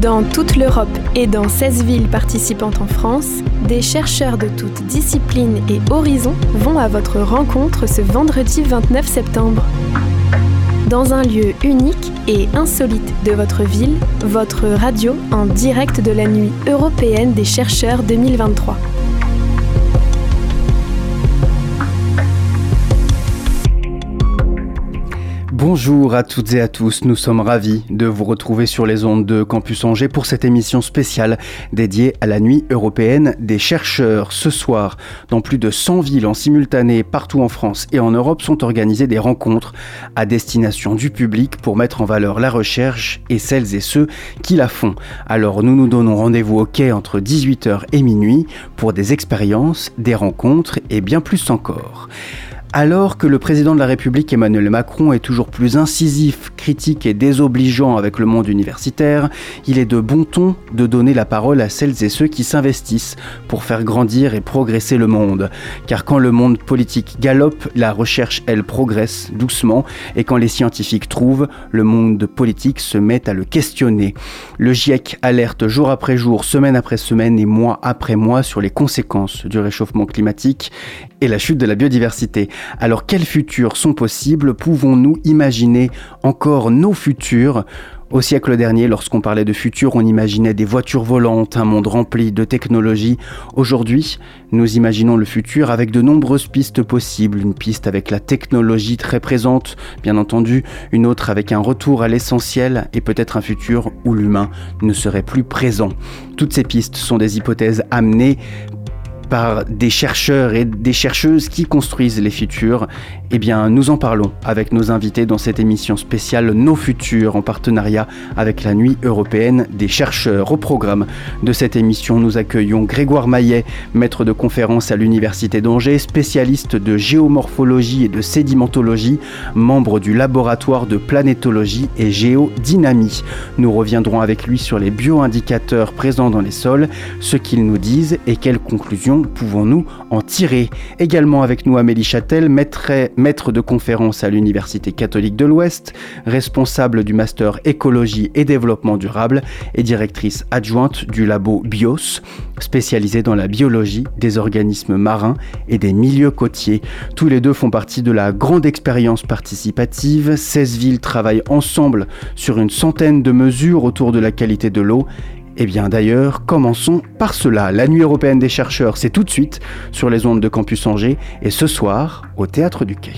Dans toute l'Europe et dans 16 villes participantes en France, des chercheurs de toutes disciplines et horizons vont à votre rencontre ce vendredi 29 septembre. Dans un lieu unique et insolite de votre ville, votre radio en direct de la nuit européenne des chercheurs 2023. Bonjour à toutes et à tous, nous sommes ravis de vous retrouver sur les ondes de Campus Angers pour cette émission spéciale dédiée à la nuit européenne des chercheurs. Ce soir, dans plus de 100 villes en simultané partout en France et en Europe sont organisées des rencontres à destination du public pour mettre en valeur la recherche et celles et ceux qui la font. Alors nous nous donnons rendez-vous au quai entre 18h et minuit pour des expériences, des rencontres et bien plus encore. Alors que le président de la République Emmanuel Macron est toujours plus incisif, critique et désobligeant avec le monde universitaire, il est de bon ton de donner la parole à celles et ceux qui s'investissent pour faire grandir et progresser le monde. Car quand le monde politique galope, la recherche, elle, progresse doucement, et quand les scientifiques trouvent, le monde politique se met à le questionner. Le GIEC alerte jour après jour, semaine après semaine et mois après mois sur les conséquences du réchauffement climatique et la chute de la biodiversité. Alors quels futurs sont possibles? Pouvons-nous imaginer encore nos futurs? Au siècle dernier, lorsqu'on parlait de futur, on imaginait des voitures volantes, un monde rempli de technologies. Aujourd'hui, nous imaginons le futur avec de nombreuses pistes possibles. Une piste avec la technologie très présente, bien entendu, une autre avec un retour à l'essentiel et peut-être un futur où l'humain ne serait plus présent. Toutes ces pistes sont des hypothèses amenées par des chercheurs et des chercheuses qui construisent les futurs Eh bien, nous en parlons avec nos invités dans cette émission spéciale Nos futurs en partenariat avec la Nuit européenne des chercheurs. Au programme de cette émission, nous accueillons Grégoire Maillet, maître de conférence à l'Université d'Angers, spécialiste de géomorphologie et de sédimentologie, membre du laboratoire de planétologie et géodynamie. Nous reviendrons avec lui sur les bioindicateurs présents dans les sols, ce qu'ils nous disent et quelles conclusions pouvons-nous en tirer Également avec nous Amélie Châtel, maître de conférence à l'Université catholique de l'Ouest, responsable du master écologie et développement durable et directrice adjointe du labo BIOS, spécialisé dans la biologie des organismes marins et des milieux côtiers. Tous les deux font partie de la grande expérience participative. 16 villes travaillent ensemble sur une centaine de mesures autour de la qualité de l'eau eh bien d'ailleurs, commençons par cela. La nuit européenne des chercheurs, c'est tout de suite sur les ondes de Campus Angers et ce soir au Théâtre du Quai.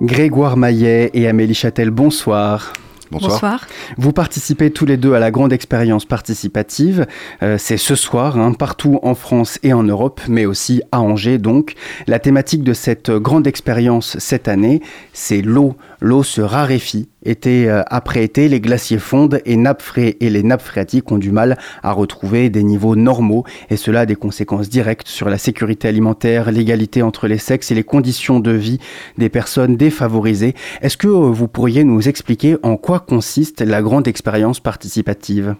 Grégoire Maillet et Amélie Châtel, bonsoir. Bonsoir. Vous participez tous les deux à la grande expérience participative. Euh, c'est ce soir, hein, partout en France et en Europe, mais aussi à Angers. Donc, la thématique de cette grande expérience cette année, c'est l'eau. L'eau se raréfie. Été euh, après été, les glaciers fondent et, nappes et les nappes phréatiques ont du mal à retrouver des niveaux normaux. Et cela a des conséquences directes sur la sécurité alimentaire, l'égalité entre les sexes et les conditions de vie des personnes défavorisées. Est-ce que euh, vous pourriez nous expliquer en quoi consiste la grande expérience participative?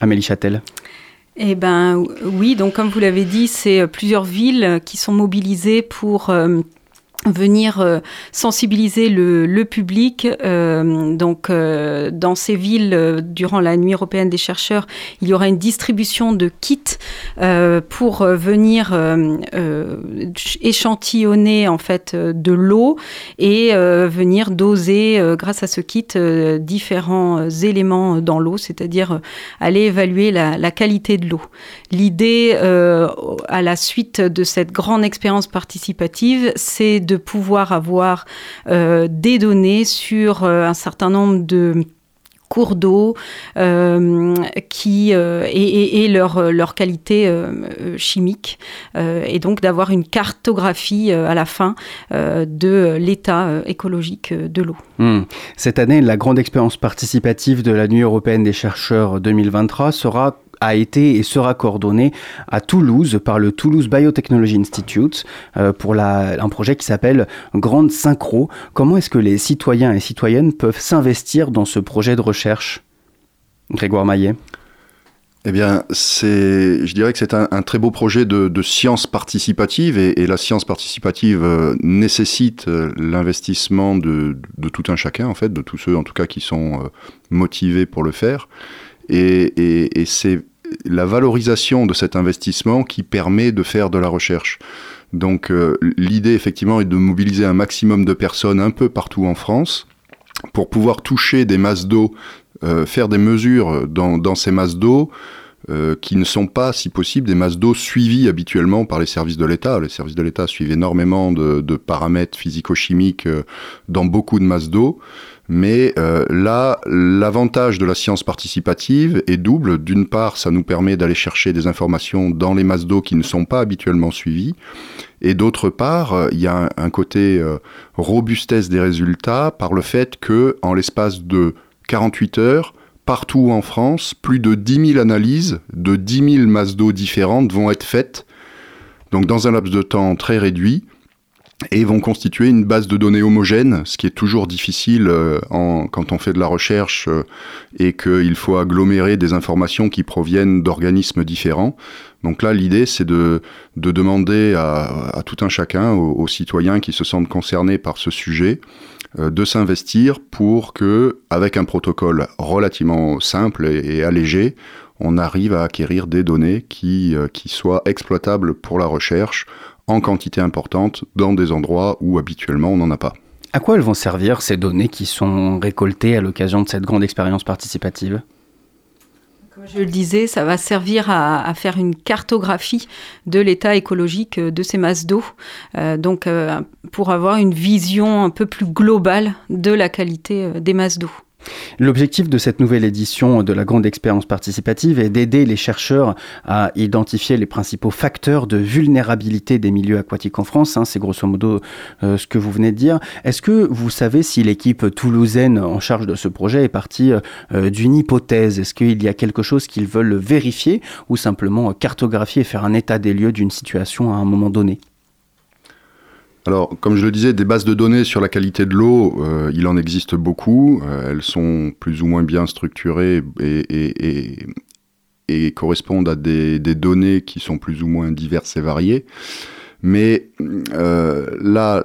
Amélie Châtel eh ben oui, donc comme vous l'avez dit, c'est euh, plusieurs villes qui sont mobilisées pour venir euh, sensibiliser le, public. Euh, donc, euh, dans ces villes, durant la nuit européenne des chercheurs, il y aura une distribution de kits pour venir échantillonner en fait de l'eau et venir doser, grâce à ce kit, différents éléments dans l'eau, c'est-à-dire aller évaluer la, la qualité de l'eau. L'idée, à la suite de cette grande expérience participative, c'est de pouvoir avoir euh, des données sur euh, un certain nombre de cours d'eau euh, qui et, leur, leur qualité chimique et donc d'avoir une cartographie à la fin de l'état écologique de l'eau. Hmm. Cette année, la grande expérience participative de la Nuit européenne des chercheurs 2023 sera a été et sera coordonné à Toulouse par le Toulouse Biotechnology Institute euh, pour un projet qui s'appelle Grande Synchro. Comment est-ce que les citoyens et citoyennes peuvent s'investir dans ce projet de recherche Grégoire Maillet? Eh bien, je dirais que c'est un, très beau projet de, science participative et, la science participative euh, nécessite euh, l'investissement de, tout un chacun, en fait, de tous ceux, en tout cas, qui sont motivés pour le faire. Et, c'est la valorisation de cet investissement qui permet de faire de la recherche. Donc, l'idée, effectivement, est de mobiliser un maximum de personnes un peu partout en France pour pouvoir toucher des masses d'eau euh, faire des mesures dans, ces masses d'eau euh, qui ne sont pas, si possible, des masses d'eau suivies habituellement par les services de l'État. Les services de l'État suivent énormément de, paramètres physico-chimiques euh, dans beaucoup de masses d'eau. Mais là, l'avantage de la science participative est double. D'une part, ça nous permet d'aller chercher des informations dans les masses d'eau qui ne sont pas habituellement suivies. Et d'autre part, il y a un, côté robustesse des résultats par le fait que, en l'espace de 48 heures, partout en France, plus de 10 000 analyses de 10 000 masses d'eau différentes vont être faites, donc dans un laps de temps très réduit, et vont constituer une base de données homogène, ce qui est toujours difficile euh, quand on fait de la recherche euh, et qu'il faut agglomérer des informations qui proviennent d'organismes différents. Donc là, l'idée, c'est de, demander à, tout un chacun, aux, citoyens qui se sentent concernés par ce sujet, euh, de s'investir pour que, avec un protocole relativement simple et, allégé, on arrive à acquérir des données qui, qui soient exploitables pour la recherche en quantité importante dans des endroits où habituellement on n'en a pas. À quoi elles vont servir ces données qui sont récoltées à l'occasion de cette grande expérience participative? Comme je le disais, ça va servir à, faire une cartographie de l'état écologique de ces masses d'eau, euh, donc euh, pour avoir une vision un peu plus globale de la qualité euh, des masses d'eau. L'objectif de cette nouvelle édition de la grande expérience participative est d'aider les chercheurs à identifier les principaux facteurs de vulnérabilité des milieux aquatiques en France. Hein, c'est grosso modo euh, ce que vous venez de dire. Est-ce que vous savez si l'équipe toulousaine en charge de ce projet est partie euh, d'une hypothèse? Est-ce qu'il y a quelque chose qu'ils veulent vérifier ou simplement cartographier et faire un état des lieux d'une situation à un moment donné? Alors, comme je le disais, des bases de données sur la qualité de l'eau, euh, il en existe beaucoup. Euh, elles sont plus ou moins bien structurées et, correspondent à des, données qui sont plus ou moins diverses et variées. Mais euh, là,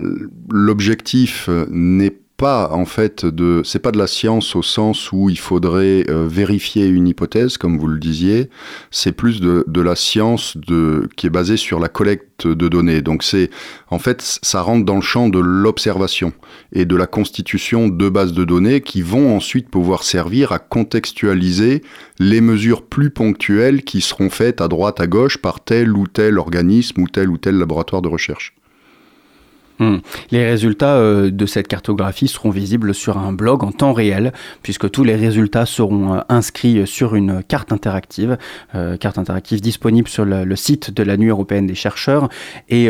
l'objectif n'est pas en fait de c'est pas de la science au sens où il faudrait euh, vérifier une hypothèse comme vous le disiez. C'est plus de, de, la science de qui est basée sur la collecte de données. Donc c'est en fait ça rentre dans le champ de l'observation et de la constitution de bases de données qui vont ensuite pouvoir servir à contextualiser les mesures plus ponctuelles qui seront faites à droite à gauche par tel ou tel organisme ou tel ou tel laboratoire de recherche Hmm. Les résultats euh, de cette cartographie seront visibles sur un blog en temps réel, puisque tous les résultats seront euh, inscrits sur une carte interactive, euh, carte interactive disponible sur le, site de la Nuit européenne des chercheurs. Et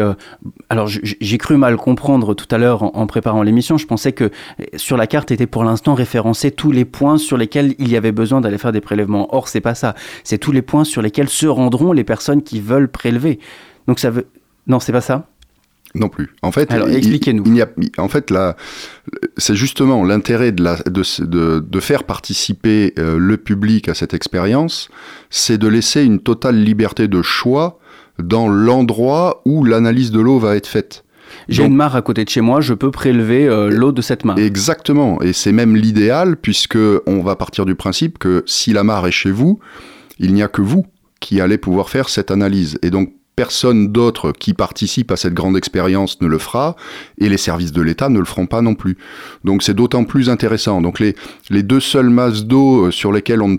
alors j'ai cru mal comprendre tout à l'heure en, préparant l'émission, je pensais que sur la carte étaient pour l'instant référencés tous les points sur lesquels il y avait besoin d'aller faire des prélèvements. Or c'est pas ça, c'est tous les points sur lesquels se rendront les personnes qui veulent prélever. Donc ça veut... Non, c'est pas ça? Non plus. En fait, expliquez-nous. en fait, là, c'est justement l'intérêt de, de, de, faire participer euh, le public à cette expérience, c'est de laisser une totale liberté de choix dans l'endroit où l'analyse de l'eau va être faite. J'ai une mare à côté de chez moi, je peux prélever euh, l'eau de cette mare. Exactement, et c'est même l'idéal puisque on va partir du principe que si la mare est chez vous, il n'y a que vous qui allez pouvoir faire cette analyse. Et donc personne d'autre qui participe à cette grande expérience ne le fera, et les services de l'État ne le feront pas non plus. Donc c'est d'autant plus intéressant. Donc les, deux seules masses d'eau euh, sur lesquelles on,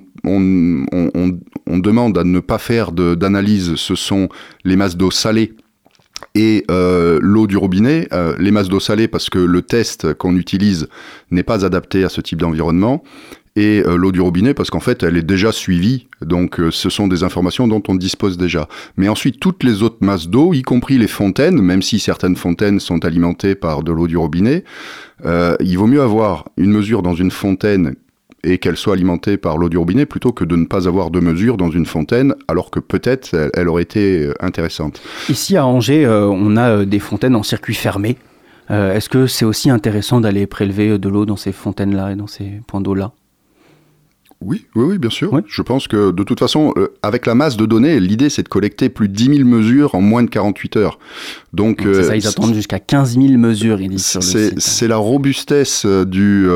demande à ne pas faire d'analyse, ce sont les masses d'eau salée et euh, l'eau du robinet, euh, les masses d'eau salée parce que le test qu'on utilise n'est pas adapté à ce type d'environnement, et euh, l'eau du robinet parce qu'en fait elle est déjà suivie, donc euh, ce sont des informations dont on dispose déjà. Mais ensuite toutes les autres masses d'eau, y compris les fontaines, même si certaines fontaines sont alimentées par de l'eau du robinet, euh, il vaut mieux avoir une mesure dans une fontaine et qu'elle soit alimentée par l'eau du robinet plutôt que de ne pas avoir de mesure dans une fontaine alors que peut-être elle, aurait été intéressante. Ici à Angers, on a des fontaines en circuit fermé. Est-ce que c'est aussi intéressant d'aller prélever de l'eau dans ces fontaines-là et dans ces points d'eau-là? Oui, oui, oui, bien sûr. Je pense que de toute façon, euh, avec la masse de données, l'idée c'est de collecter plus de 10 000 mesures en moins de 48 heures. Donc, c'est ça, ils attendent jusqu'à 15 000 mesures, ils disent C'est la robustesse du,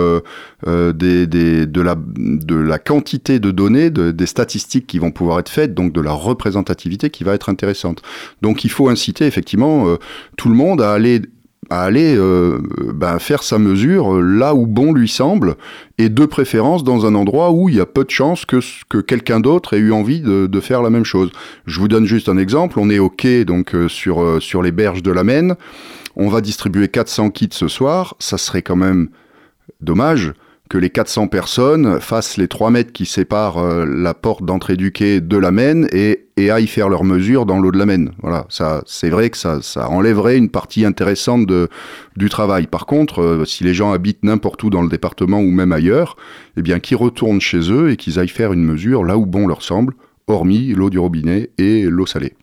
des, des, de, la, de la quantité de données, de, des statistiques qui vont pouvoir être faites, donc de la représentativité qui va être intéressante. Donc il faut inciter effectivement tout le monde à aller à aller euh, ben, faire sa mesure là où bon lui semble, et de préférence dans un endroit où il y a peu de chances que, que quelqu'un d'autre ait eu envie de, faire la même chose. Je vous donne juste un exemple, on est au quai donc euh, sur, euh, sur les berges de la Maine, on va distribuer 400 kits ce soir, ça serait quand même dommage que les 400 personnes fassent les 3 mètres qui séparent euh, la porte d'entrée du quai de la Maine et, et aillent faire leurs mesures dans l'eau de la Maine. Voilà, ça, c'est vrai que ça, ça enlèverait une partie intéressante de, du travail. Par contre, euh, si les gens habitent n'importe où dans le département ou même ailleurs, eh bien, qu'ils retournent chez eux et qu'ils aillent faire une mesure là où bon leur semble, hormis l'eau du robinet et l'eau salée.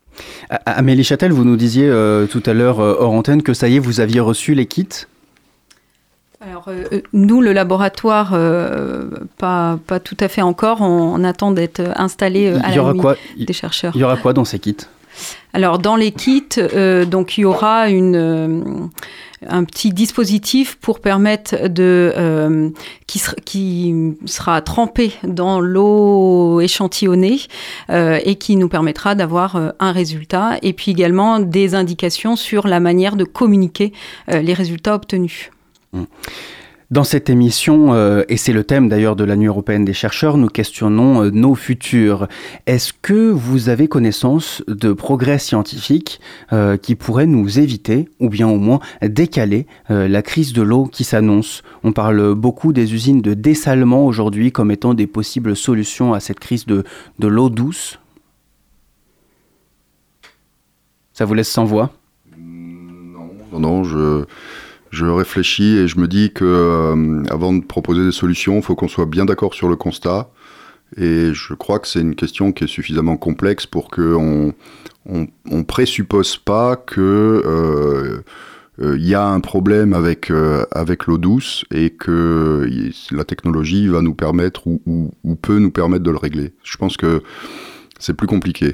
Amélie Châtel, vous nous disiez euh, tout à l'heure hors antenne que ça y est, vous aviez reçu les kits? Alors, euh, euh, nous, le laboratoire, euh, pas, pas tout à fait encore. On, attend d'être installé à la quoi? des chercheurs. Il y aura quoi dans ces kits? Alors, dans les kits, donc il y aura une un petit dispositif pour permettre de qui, qui, sera trempé dans l'eau échantillonnée et qui nous permettra d'avoir un résultat et puis également des indications sur la manière de communiquer les résultats obtenus. Dans cette émission, euh, et c'est le thème d'ailleurs de la Nuit européenne des chercheurs, nous questionnons euh, nos futurs. Est-ce que vous avez connaissance de progrès scientifiques euh, qui pourraient nous éviter, ou bien au moins décaler, la crise de l'eau qui s'annonce? On parle beaucoup des usines de dessalement aujourd'hui comme étant des possibles solutions à cette crise de, de l'eau douce. Ça vous laisse sans voix? Non, non, je je réfléchis et je me dis que euh, avant de proposer des solutions, il faut qu'on soit bien d'accord sur le constat. Et je crois que c'est une question qui est suffisamment complexe pour qu'on on, on, présuppose pas que euh, euh, y a un problème avec avec l'eau douce et que la technologie va nous permettre ou, ou peut nous permettre de le régler. Je pense que c'est plus compliqué.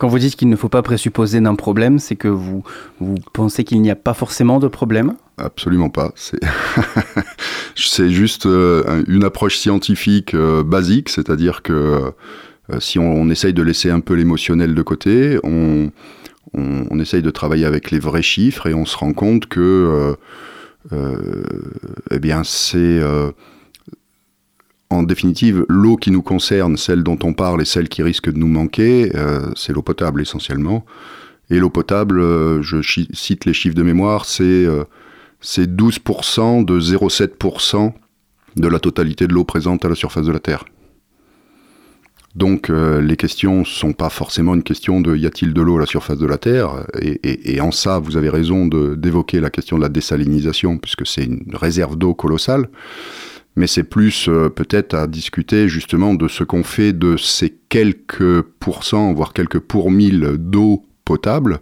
Quand vous dites qu'il ne faut pas présupposer d'un problème, c'est que vous, vous pensez qu'il n'y a pas forcément de problème? Absolument pas. C'est juste euh, une approche scientifique euh, basique, c'est-à-dire que euh, si on, essaye de laisser un peu l'émotionnel de côté, on, essaye de travailler avec les vrais chiffres et on se rend compte que eh bien c'est en définitive, l'eau qui nous concerne, celle dont on parle et celle qui risque de nous manquer, euh, c'est l'eau potable essentiellement. Et l'eau potable, euh, je cite les chiffres de mémoire, c'est euh, 12% de 0,7% de la totalité de l'eau présente à la surface de la Terre. Donc euh, les questions sont pas forcément une question de y a-t-il de l'eau à la surface de la Terre et en ça, vous avez raison d'évoquer la question de la désalinisation, puisque c'est une réserve d'eau colossale mais c'est plus euh, peut-être à discuter justement de ce qu'on fait de ces quelques pourcents, voire quelques pour mille d'eau potable,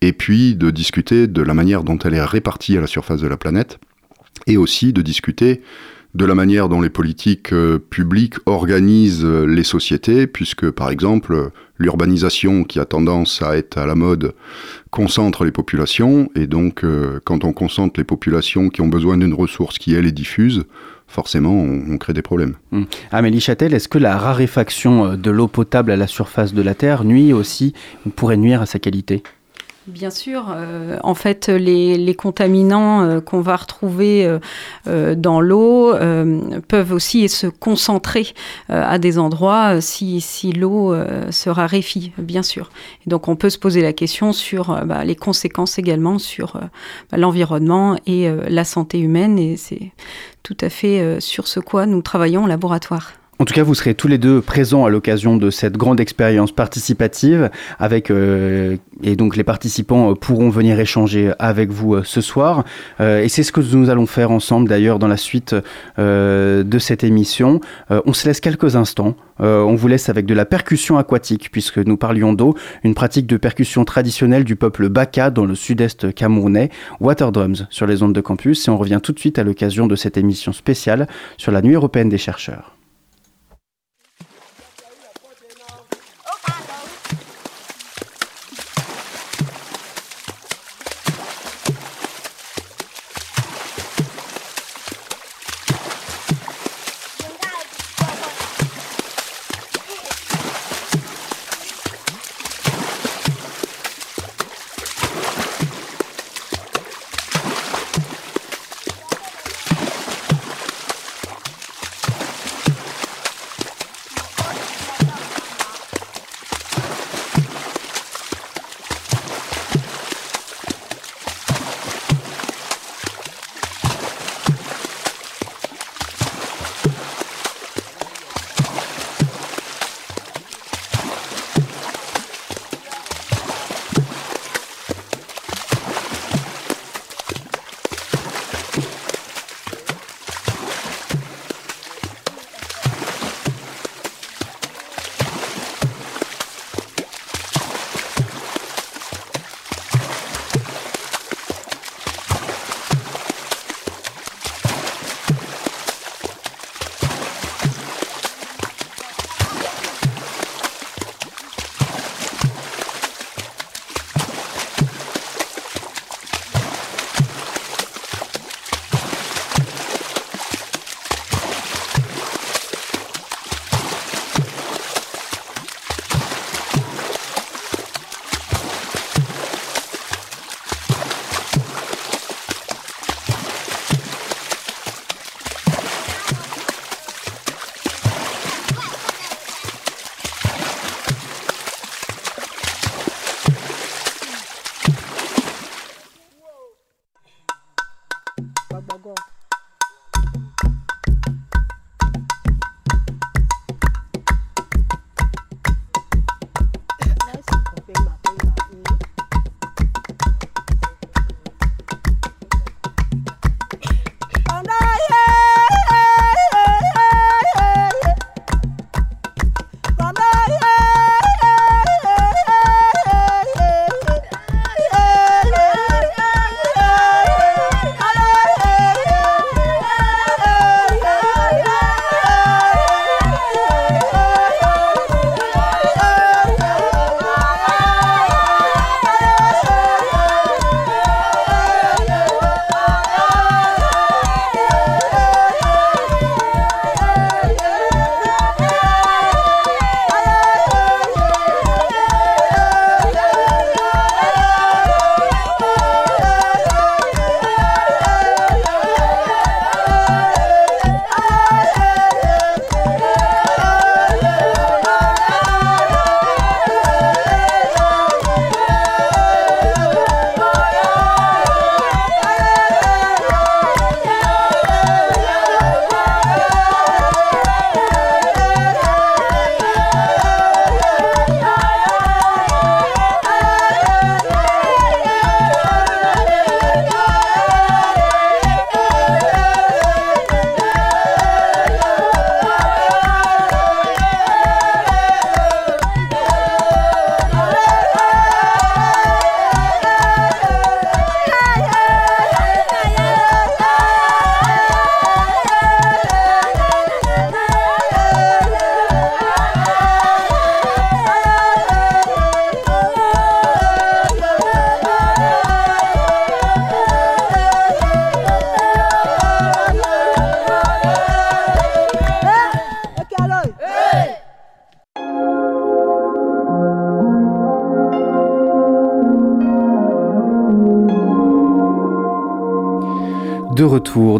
et puis de discuter de la manière dont elle est répartie à la surface de la planète, et aussi de discuter de la manière dont les politiques euh, publiques organisent euh, les sociétés, puisque par exemple l'urbanisation qui a tendance à être à la mode concentre les populations, et donc quand on concentre les populations qui ont besoin d'une ressource qui elle est diffuse, forcément, on, crée des problèmes. Hum. Amélie Châtel, est-ce que la raréfaction euh, de l'eau potable à la surface de la Terre nuit aussi, ou pourrait nuire à sa qualité? Bien sûr, euh, en fait, les, contaminants euh, qu'on va retrouver euh, dans l'eau peuvent aussi se concentrer à des endroits si, si l'eau se raréfie, bien sûr. Et donc, on peut se poser la question sur bah, les conséquences également sur bah, l'environnement et la santé humaine, et c'est tout à fait sur ce quoi nous travaillons au laboratoire. En tout cas, vous serez tous les deux présents à l'occasion de cette grande expérience participative avec euh, et donc les participants euh, pourront venir échanger avec vous euh, ce soir. et c'est ce que nous allons faire ensemble d'ailleurs dans la suite de cette émission. on se laisse quelques instants. on vous laisse avec de la percussion aquatique puisque nous parlions d'eau, une pratique de percussion traditionnelle du peuple Baka dans le sud-est camerounais, Water Drums sur les ondes de campus. Et on revient tout de suite à l'occasion de cette émission spéciale sur la Nuit européenne des chercheurs.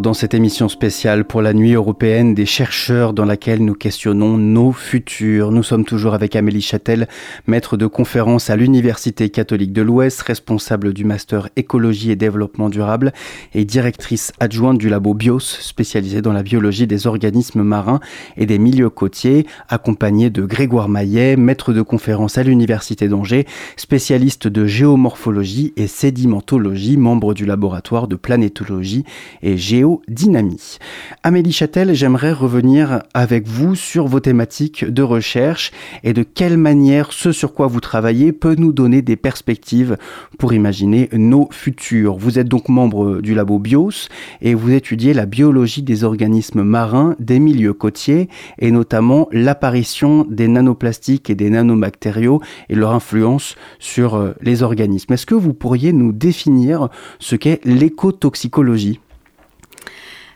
Dans cette émission spéciale pour la nuit européenne des chercheurs dans laquelle nous questionnons nos futurs. Nous sommes toujours avec Amélie Châtel, maître de conférence à l'Université catholique de l'Ouest, responsable du master écologie et développement durable et directrice adjointe du labo BIOS spécialisé dans la biologie des organismes marins et des milieux côtiers, accompagnée de Grégoire Maillet, maître de conférence à l'Université d'Angers, spécialiste de géomorphologie et sédimentologie, membre du laboratoire de planétologie et géodynamie. Amélie Châtel, j'aimerais revenir avec vous sur vos thématiques de recherche et de quelle manière ce sur quoi vous travaillez peut nous donner des perspectives pour imaginer nos futurs. Vous êtes donc membre du labo BIOS et vous étudiez la biologie des organismes marins des milieux côtiers et notamment l'apparition des nanoplastiques et des nanobactériaux et leur influence sur euh, les organismes. Est-ce que vous pourriez nous définir ce qu'est l'écotoxicologie?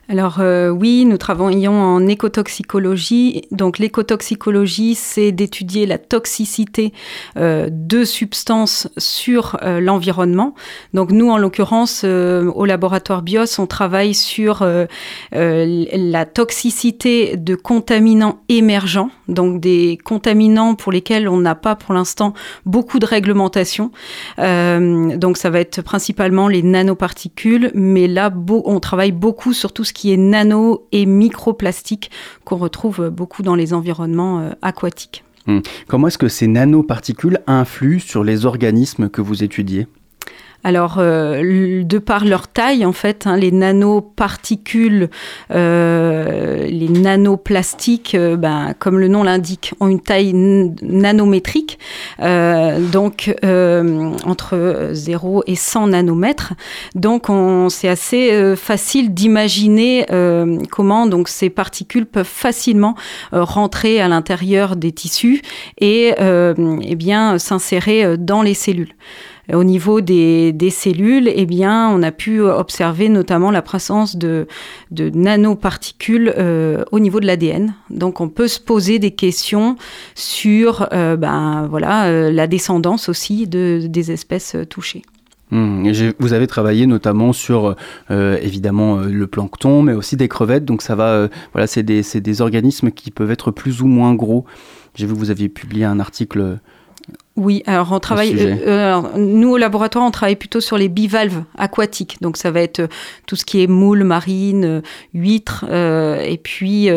Alors euh, oui, nous travaillons en écotoxicologie. Donc l'écotoxicologie, c'est d'étudier la toxicité euh, de substances sur euh, l'environnement. Donc nous, en l'occurrence, au laboratoire BIOS, on travaille sur la toxicité de contaminants émergents, donc des contaminants pour lesquels on n'a pas pour l'instant beaucoup de réglementation. donc ça va être principalement les nanoparticules, mais là, on travaille beaucoup sur tout ce qui est nano et microplastique qu'on retrouve beaucoup dans les environnements euh, aquatiques. Hmm. Comment est-ce que ces nanoparticules influent sur les organismes que vous étudiez? Alors, euh, de par leur taille, en fait, hein, les nanoparticules, euh, les nanoplastiques, euh, ben, comme le nom l'indique, ont une taille nanométrique, donc entre 0 et 100 nanomètres. Donc, c'est assez facile d'imaginer comment donc ces particules peuvent facilement rentrer à l'intérieur des tissus et eh bien s'insérer dans les cellules. Au niveau des, cellules, eh bien, on a pu observer notamment la présence de, nanoparticules euh, au niveau de l'ADN. Donc, on peut se poser des questions sur euh, ben, voilà, euh, la descendance aussi de, des espèces touchées. Mmh. vous avez travaillé notamment sur évidemment le plancton, mais aussi des crevettes. Donc ça va, voilà, c'est des, des, organismes qui peuvent être plus ou moins gros. J'ai vu que vous aviez publié un article oui, alors on travaille. Euh, euh, nous au laboratoire, on travaille plutôt sur les bivalves aquatiques. Donc ça va être euh, tout ce qui est moules marines, huîtres, et puis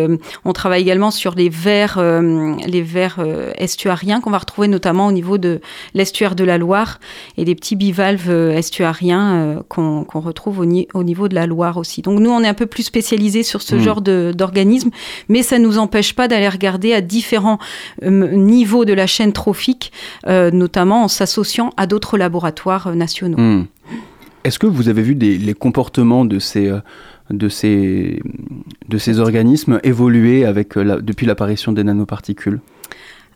on travaille également sur les vers, les vers estuariens qu'on va retrouver notamment au niveau de l'estuaire de la Loire et des petits bivalves estuariens qu'on retrouve au, niveau de la Loire aussi. Donc nous, on est un peu plus spécialisé sur ce hmm. genre d'organismes, mais ça ne nous empêche pas d'aller regarder à différents niveaux de la chaîne trophique. Euh, notamment en s'associant à d'autres laboratoires euh, nationaux. Hmm. Est-ce que vous avez vu les comportements de ces, euh, de ces, de ces organismes évoluer avec, depuis l'apparition des nanoparticules?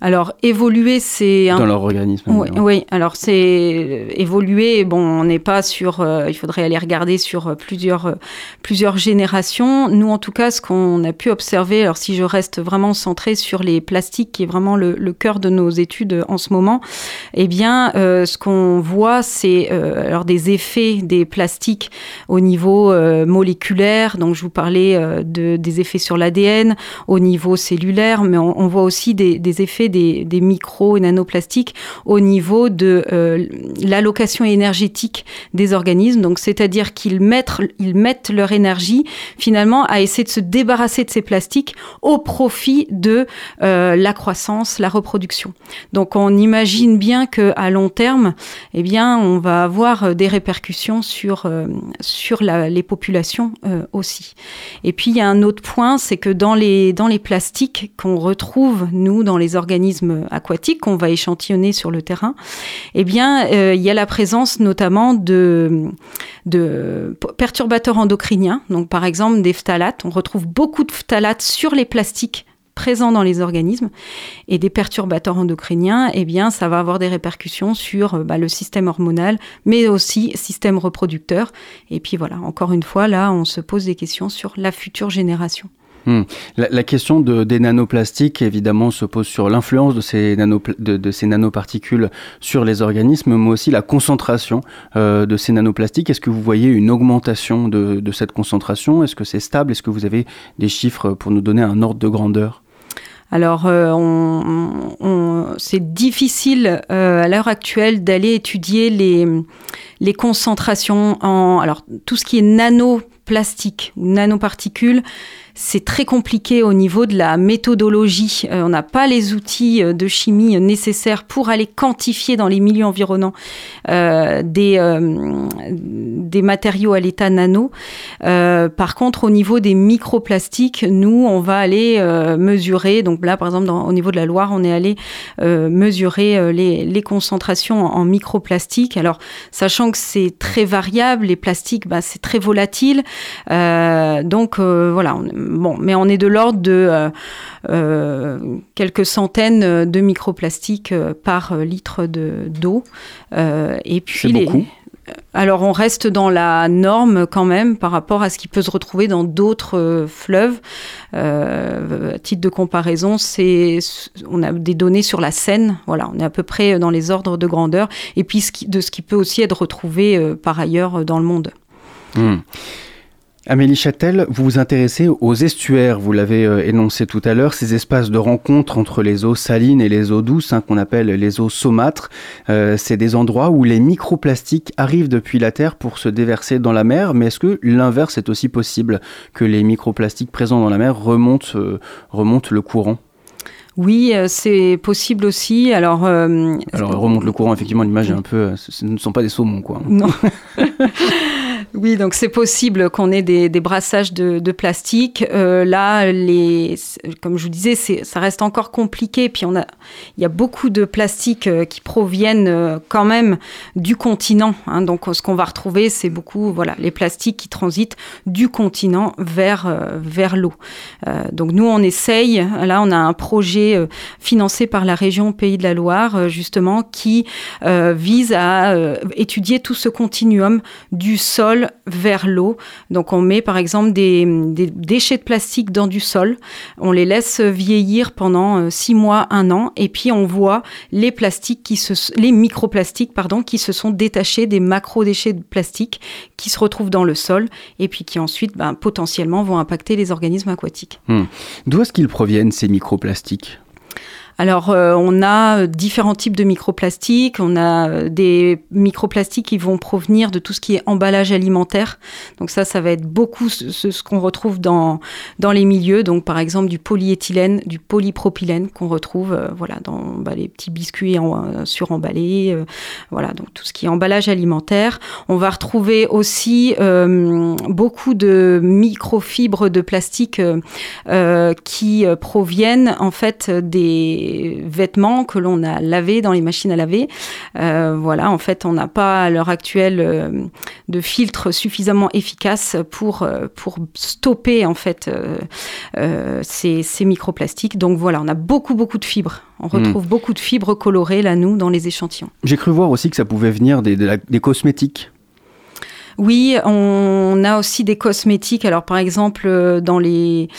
Alors évoluer, c'est dans leur organisme. Oui, oui. alors c'est évoluer. Bon, on n'est pas sur. Euh, il faudrait aller regarder sur euh, plusieurs euh, plusieurs générations. Nous, en tout cas, ce qu'on a pu observer. Alors, si je reste vraiment centré sur les plastiques, qui est vraiment le, le cœur de nos études en ce moment, eh bien, ce qu'on voit, c'est alors des effets des plastiques au niveau moléculaire. Donc, je vous parlais de des effets sur l'ADN, au niveau cellulaire, mais on, on voit aussi des, des effets des, micros et nanoplastiques au niveau de euh, l'allocation énergétique des organismes. Donc, c'est-à-dire qu'ils mettent, ils mettent leur énergie finalement à essayer de se débarrasser de ces plastiques au profit de euh, la croissance, la reproduction. Donc, on imagine bien que à long terme, eh bien, on va avoir euh, des répercussions sur sur les populations aussi. Et puis, il y a un autre point, c'est que dans les dans les plastiques qu'on retrouve nous dans les organismes aquatiques qu'on va échantillonner sur le terrain, eh bien, euh, il y a la présence notamment de, perturbateurs endocriniens, donc par exemple des phtalates. On retrouve beaucoup de phtalates sur les plastiques présents dans les organismes et des perturbateurs endocriniens, eh bien, ça va avoir des répercussions sur bah, le système hormonal, mais aussi système reproducteur. Et puis voilà, encore une fois, là, on se pose des questions sur la future génération. Hmm. La, question de, des nanoplastiques, évidemment, se pose sur l'influence de, ces de, ces nanoparticules sur les organismes, mais aussi la concentration euh, de ces nanoplastiques. Est-ce que vous voyez une augmentation de, cette concentration? Est-ce que c'est stable? Est-ce que vous avez des chiffres pour nous donner un ordre de grandeur? Alors, euh, c'est difficile euh, à l'heure actuelle d'aller étudier les, les concentrations en. Alors, tout ce qui est nanoplastique ou nanoparticules, c'est très compliqué au niveau de la méthodologie. Euh, on n'a pas les outils euh, de chimie nécessaires pour aller quantifier dans les milieux environnants euh, des, des matériaux à l'état nano. par contre, au niveau des microplastiques, nous, on va aller mesurer. Donc là, par exemple, au niveau de la Loire, on est allé mesurer les, les, concentrations en, microplastiques. Alors, sachant que c'est très variable, les plastiques, bah, c'est très volatile. donc voilà, bon, mais on est de l'ordre de euh, euh, quelques centaines de microplastiques euh, par litre d'eau. et puis les, beaucoup? Alors on reste dans la norme quand même par rapport à ce qui peut se retrouver dans d'autres fleuves. à titre de comparaison, c'est on a des données sur la Seine. Voilà, on est à peu près dans les ordres de grandeur. Et puis de ce qui peut aussi être retrouvé par ailleurs dans le monde. Hmm. Amélie Châtel, vous vous intéressez aux estuaires, vous l'avez euh, énoncé tout à l'heure, ces espaces de rencontre entre les eaux salines et les eaux douces, hein, qu'on appelle les eaux saumâtres. Euh, c'est des endroits où les microplastiques arrivent depuis la Terre pour se déverser dans la mer, mais est-ce que l'inverse est aussi possible, que les microplastiques présents dans la mer remontent, euh, remontent le courant? Oui, c'est possible aussi. Alors, Alors remonte le courant, effectivement, l'image est un peu. Ce ne sont pas des saumons, quoi. Non. Oui, donc c'est possible qu'on ait des, brassages de, plastique. Euh, là, comme je vous disais, ça reste encore compliqué. Puis on a, il y a beaucoup de plastiques euh, qui proviennent euh, quand même du continent. Hein. donc ce qu'on va retrouver, c'est beaucoup, voilà, les plastiques qui transitent du continent vers l'eau. donc nous, on essaye. Là, on a un projet financé par la région Pays de la Loire, justement, qui vise à étudier tout ce continuum du sol vers l'eau. Donc on met par exemple des, déchets de plastique dans du sol, on les laisse vieillir pendant euh, six mois, un an, et puis on voit les plastiques qui se, les microplastiques pardon, qui se sont détachés des macro-déchets de plastique qui se retrouvent dans le sol et puis qui ensuite ben, potentiellement vont impacter les organismes aquatiques. Hmm. D'où est-ce qu'ils proviennent ces microplastiques? Alors, euh, on a différents types de microplastiques. On a euh, des microplastiques qui vont provenir de tout ce qui est emballage alimentaire. Donc ça, ça va être beaucoup ce, qu'on retrouve dans, les milieux. Donc, par exemple, du polyéthylène, du polypropylène qu'on retrouve euh, voilà, dans bah, les petits biscuits en, suremballés. voilà, donc tout ce qui est emballage alimentaire. On va retrouver aussi beaucoup de microfibres de plastique qui proviennent en fait des vêtements que l'on a lavés dans les machines à laver. Euh, voilà, en fait, on n'a pas à l'heure actuelle euh, de filtre suffisamment efficace pour, euh, pour stopper en fait ces, ces, microplastiques. Donc voilà, on a beaucoup beaucoup de fibres. On hmm. retrouve beaucoup de fibres colorées là, nous, dans les échantillons. J'ai cru voir aussi que ça pouvait venir des, des cosmétiques. Oui, on a aussi des cosmétiques. Alors par exemple, dans les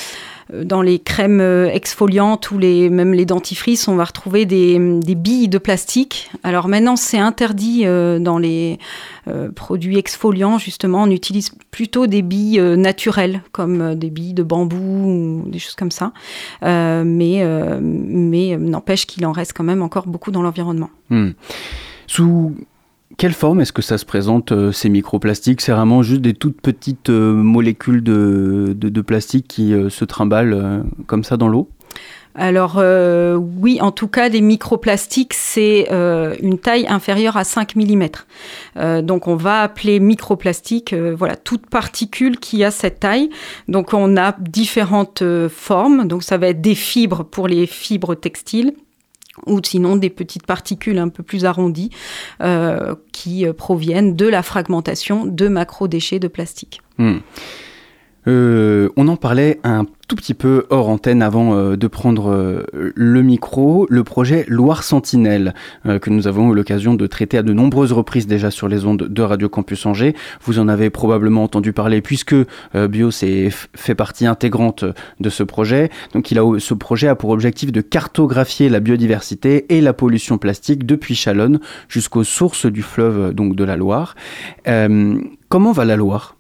dans les crèmes euh, exfoliantes ou les, même les dentifrices, on va retrouver des, billes de plastique. Alors maintenant, c'est interdit euh, dans les produits exfoliants, justement. On utilise plutôt des billes naturelles, comme des billes de bambou ou des choses comme ça. mais mais n'empêche qu'il en reste quand même encore beaucoup dans l'environnement. Hmm. Sous quelle forme est-ce que ça se présente, euh, ces microplastiques? C'est vraiment juste des toutes petites euh, molécules de, de, plastique qui euh, se trimballent comme ça dans l'eau? Alors oui, en tout cas, des microplastiques, c'est une taille inférieure à 5 mm. donc on va appeler microplastique voilà, toute particule qui a cette taille. Donc on a différentes formes. Donc ça va être des fibres pour les fibres textiles ou sinon des petites particules un peu plus arrondies euh, qui euh, proviennent de la fragmentation de macro-déchets de plastique. Hmm. Euh, on en parlait un tout petit peu hors antenne avant euh, de prendre euh, le micro, le projet Loire Sentinelle, que nous avons eu l'occasion de traiter à de nombreuses reprises déjà sur les ondes de Radio Campus Angers. Vous en avez probablement entendu parler puisque Bios fait partie intégrante de ce projet. Donc ce projet a pour objectif de cartographier la biodiversité et la pollution plastique depuis Chalonne jusqu'aux sources du fleuve donc de la Loire. comment va la Loire?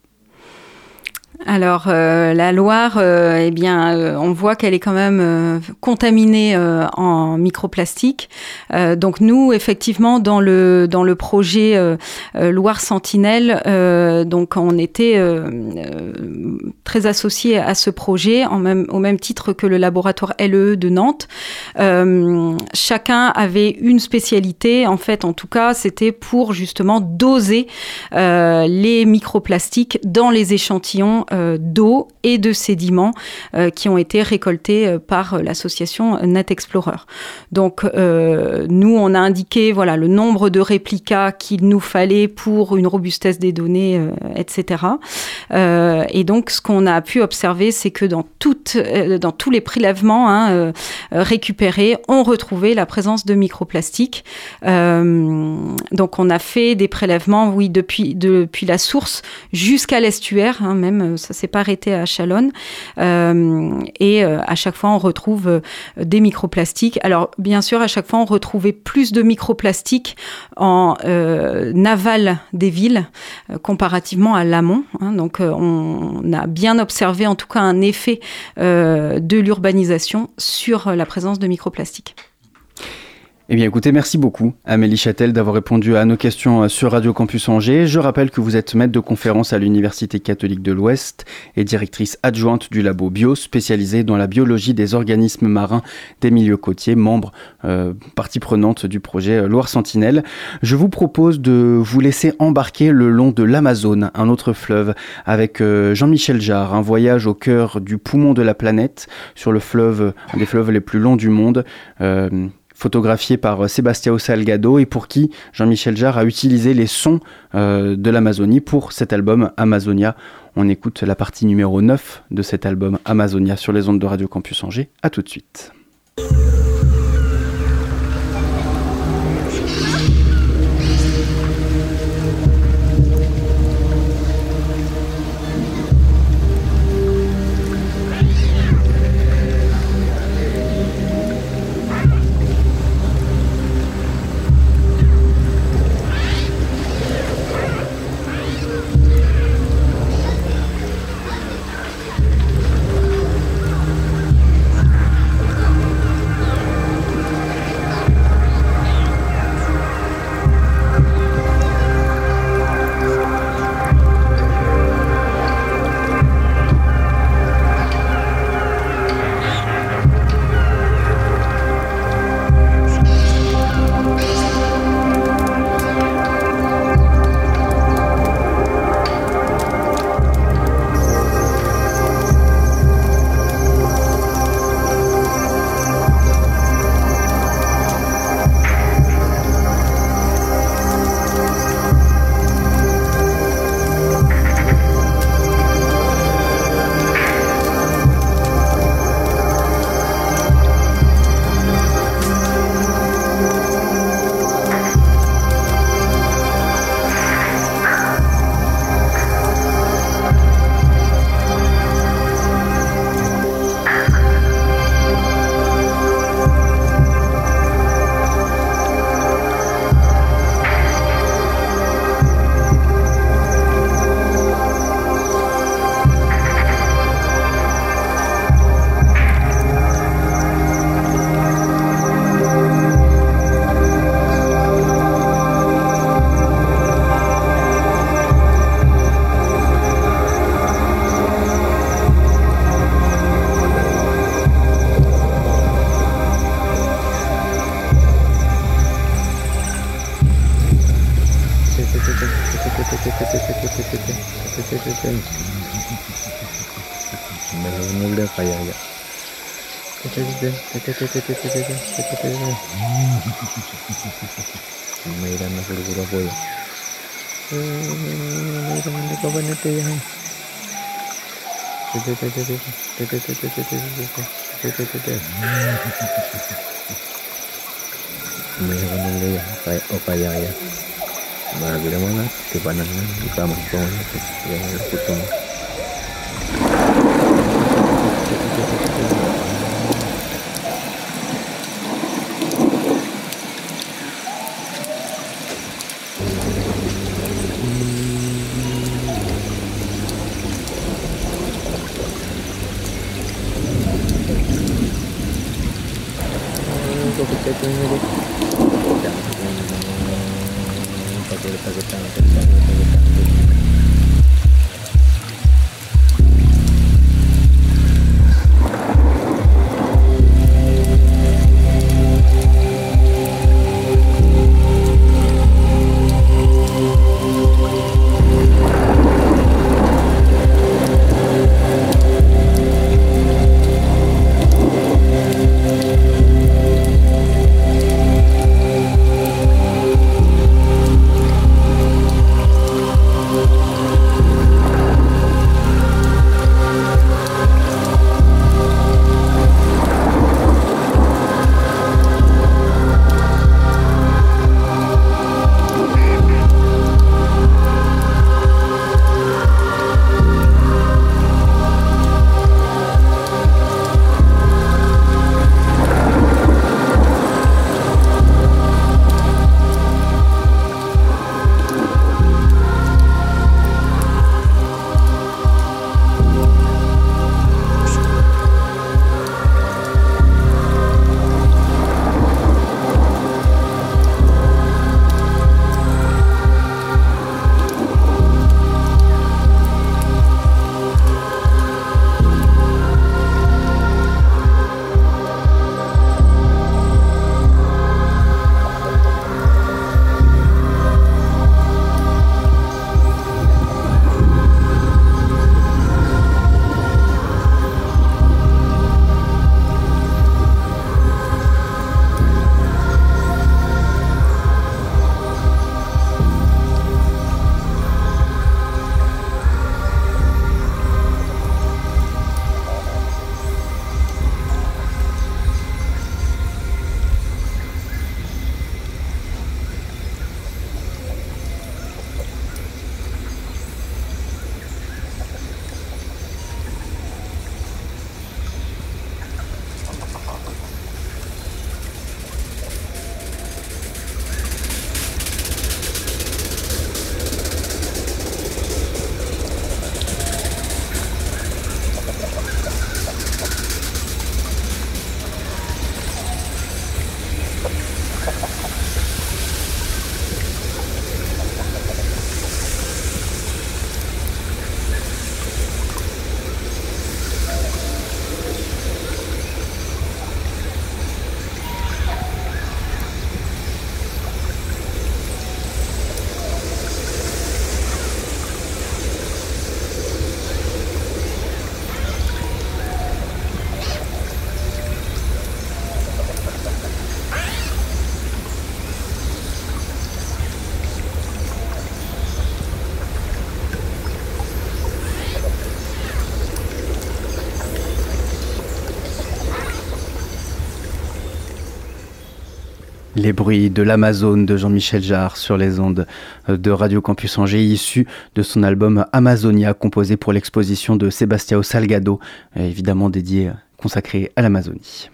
Alors euh, la Loire, euh, eh bien, euh, on voit qu'elle est quand même contaminée en microplastique. donc nous, effectivement, dans le dans le projet Loire Sentinelle, donc on était très associés à ce projet, en même, au même titre que le laboratoire LE de Nantes. chacun avait une spécialité, en fait, en tout cas, c'était pour justement doser les microplastiques dans les échantillons euh, d'eau et de sédiments euh, qui ont été récoltés euh, par l'association Net Explorer. Donc nous, on a indiqué voilà le nombre de réplicas qu'il nous fallait pour une robustesse des données, etc. et donc ce qu'on a pu observer, c'est que dans dans tous les prélèvements hein, récupérés, on retrouvait la présence de microplastiques. donc on a fait des prélèvements, oui, depuis depuis la source jusqu'à l'estuaire, hein, même ça s'est pas arrêté à Chalonne. Euh, et euh, à chaque fois, on retrouve euh, des microplastiques. Alors, bien sûr, à chaque fois, on retrouvait plus de microplastiques en aval des villes comparativement à l'amont. Hein. donc, on a bien observé, en tout cas, un effet de l'urbanisation sur la présence de microplastiques. Eh bien écoutez, merci beaucoup Amélie Châtel d'avoir répondu à nos questions euh, sur Radio Campus Angers. Je rappelle que vous êtes maître de conférence à l'Université catholique de l'Ouest et directrice adjointe du labo Bio spécialisé dans la biologie des organismes marins des milieux côtiers, membre euh, partie prenante du projet euh, Loire Sentinelle. Je vous propose de vous laisser embarquer le long de l'Amazone, un autre fleuve, avec Jean-Michel Jarre, un voyage au cœur du poumon de la planète sur le fleuve, un des fleuves les plus longs du monde photographié par euh, Sébastien Salgado et pour qui Jean-Michel Jarre a utilisé les sons euh, de l'Amazonie pour cet album Amazonia. On écoute la partie numéro 9 de cet album Amazonia sur les ondes de Radio Campus Angers. A tout de suite. मैदान में पूरा पूरा बोलो मैदान में कब बनते हैं Mereka menunggu ya, kayak upaya ya. Nah, bila mana, di pandangan, di kamar, di kamar, di kamar, di kamar, Les bruits de l'Amazone de Jean-Michel Jarre sur les ondes de Radio Campus Angers, issus de son album Amazonia, composé pour l'exposition de Sebastião Salgado, évidemment dédié, consacré à l'Amazonie.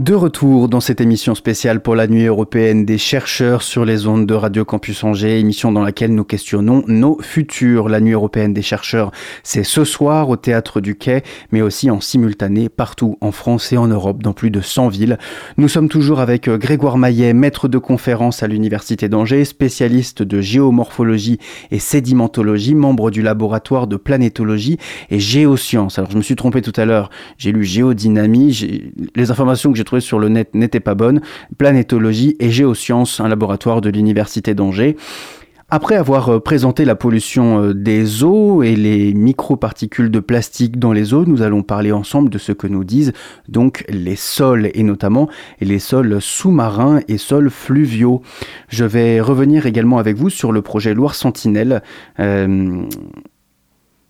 De retour dans cette émission spéciale pour la nuit européenne des chercheurs sur les ondes de Radio Campus Angers, émission dans laquelle nous questionnons nos futurs. La nuit européenne des chercheurs, c'est ce soir au théâtre du Quai, mais aussi en simultané partout en France et en Europe, dans plus de 100 villes. Nous sommes toujours avec euh, Grégoire Maillet, maître de conférence à l'Université d'Angers, spécialiste de géomorphologie et sédimentologie, membre du laboratoire de planétologie et géosciences. Alors je me suis trompé tout à l'heure, j'ai lu géodynamie, les informations que j'ai sur le net n'était pas bonne. Planétologie et géosciences, un laboratoire de l'Université d'Angers. Après avoir euh, présenté la pollution euh, des eaux et les microparticules de plastique dans les eaux, nous allons parler ensemble de ce que nous disent donc les sols et notamment les sols sous-marins et sols fluviaux. Je vais revenir également avec vous sur le projet Loire Sentinelle. Euh,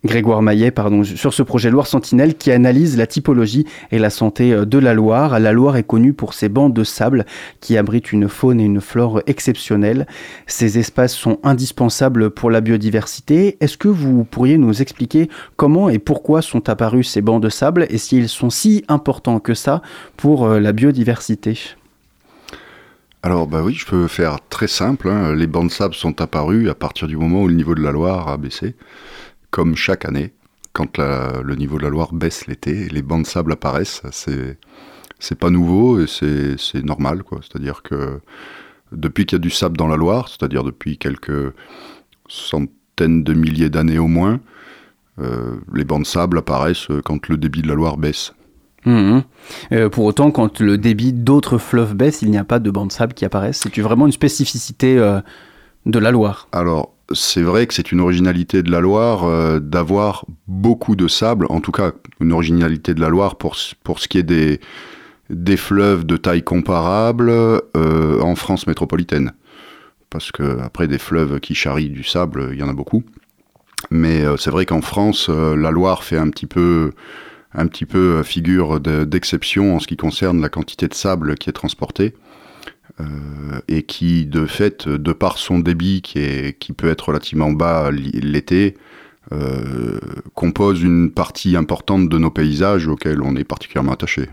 Grégoire Maillet, pardon, sur ce projet Loire Sentinelle qui analyse la typologie et la santé euh, de la Loire. La Loire est connue pour ses bancs de sable qui abritent une faune et une flore exceptionnelles. Ces espaces sont indispensables pour la biodiversité. Est-ce que vous pourriez nous expliquer comment et pourquoi sont apparus ces bancs de sable et s'ils sont si importants que ça pour euh, la biodiversité? Alors bah oui, je peux faire très simple. Hein. Les bancs de sable sont apparus à partir du moment où le niveau de la Loire a baissé comme chaque année, quand le niveau de la Loire baisse l'été, les bancs de sable apparaissent. C'est c'est pas nouveau et c'est normal, quoi. C'est-à-dire que depuis qu'il y a du sable dans la Loire, c'est-à-dire depuis quelques centaines de milliers d'années au moins, euh, les bancs de sable apparaissent quand le débit de la Loire baisse. Mmh. Euh, pour autant, quand le débit d'autres fleuves baisse, il n'y a pas de bancs de sable qui apparaissent. C'est vraiment une spécificité euh, de la Loire? Alors, c'est vrai que c'est une originalité de la Loire euh, d'avoir beaucoup de sable, en tout cas une originalité de la Loire pour, ce qui est des, des fleuves de taille comparable euh, en France métropolitaine. Parce que après des fleuves qui charrient du sable, il y en a beaucoup. Mais euh, c'est vrai qu'en France, la Loire fait un petit peu, un petit peu figure d'exception en ce qui concerne la quantité de sable qui est transportée. Euh, et qui, de fait, de par son débit qui, est, qui peut être relativement bas l'été, euh, compose une partie importante de nos paysages auxquels on est particulièrement attaché.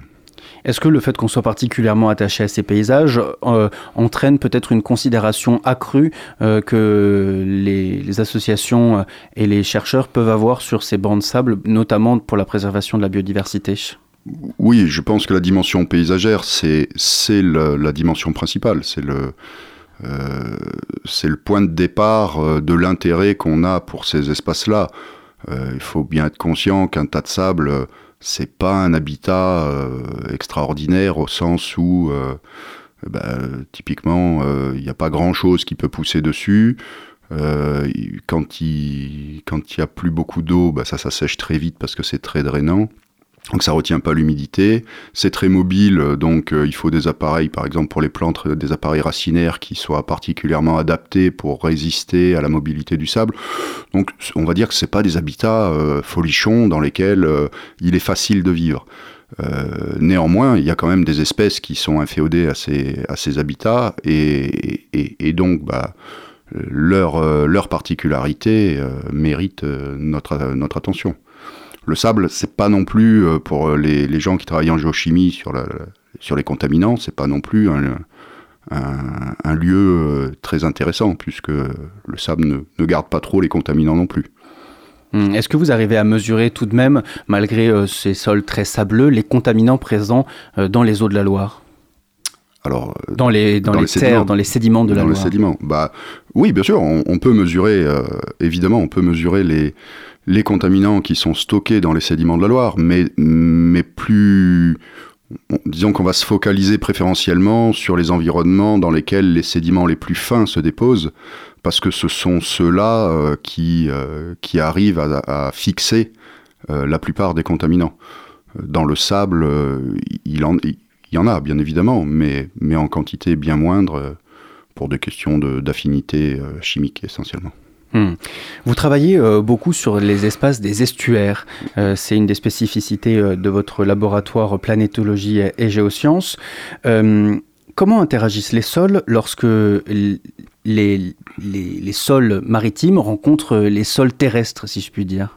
Est-ce que le fait qu'on soit particulièrement attaché à ces paysages euh, entraîne peut-être une considération accrue que les, les, associations et les chercheurs peuvent avoir sur ces bancs de sable, notamment pour la préservation de la biodiversité? Oui, je pense que la dimension paysagère, c'est la dimension principale, c'est le, euh, point de départ euh, de l'intérêt qu'on a pour ces espaces-là. Euh, il faut bien être conscient qu'un tas de sable, c'est pas un habitat extraordinaire au sens où, bah, typiquement, il n'y a pas grand-chose qui peut pousser dessus. quand il quand il y a plus beaucoup d'eau, bah, ça, ça sèche très vite parce que c'est très drainant. Donc ça retient pas l'humidité, c'est très mobile, donc euh, il faut des appareils, par exemple pour les plantes, euh, des appareils racinaires qui soient particulièrement adaptés pour résister à la mobilité du sable. Donc on va dire que c'est pas des habitats euh, folichons dans lesquels il est facile de vivre. néanmoins, il y a quand même des espèces qui sont inféodées à ces, habitats et, donc bah, leur, particularité mérite notre attention. Le sable, c'est pas non plus euh, pour les, gens qui travaillent en géochimie sur, sur les contaminants, c'est pas non plus un, lieu euh, très intéressant puisque le sable ne, garde pas trop les contaminants non plus. Hmm. Est-ce que vous arrivez à mesurer tout de même, malgré euh, ces sols très sableux, les contaminants présents dans les eaux de la Loire? Alors, dans les, dans, les, terres, dans les sédiments de la Loire. Dans les sédiments. Bah, oui, bien sûr, on, peut mesurer, évidemment, on peut mesurer les, les contaminants qui sont stockés dans les sédiments de la Loire, mais, mais plus... disons qu'on va se focaliser préférentiellement sur les environnements dans lesquels les sédiments les plus fins se déposent, parce que ce sont ceux-là euh, qui, euh, qui arrivent à, fixer euh, la plupart des contaminants. Dans le sable, il, y en a, bien évidemment, mais, mais en quantité bien moindre pour des questions d'affinité chimique essentiellement. Hmm. Vous travaillez euh, beaucoup sur les espaces des estuaires. Euh, c'est une des spécificités euh, de votre laboratoire planétologie et, géosciences. comment interagissent les sols lorsque les, les, les, sols maritimes rencontrent les sols terrestres, si je puis dire?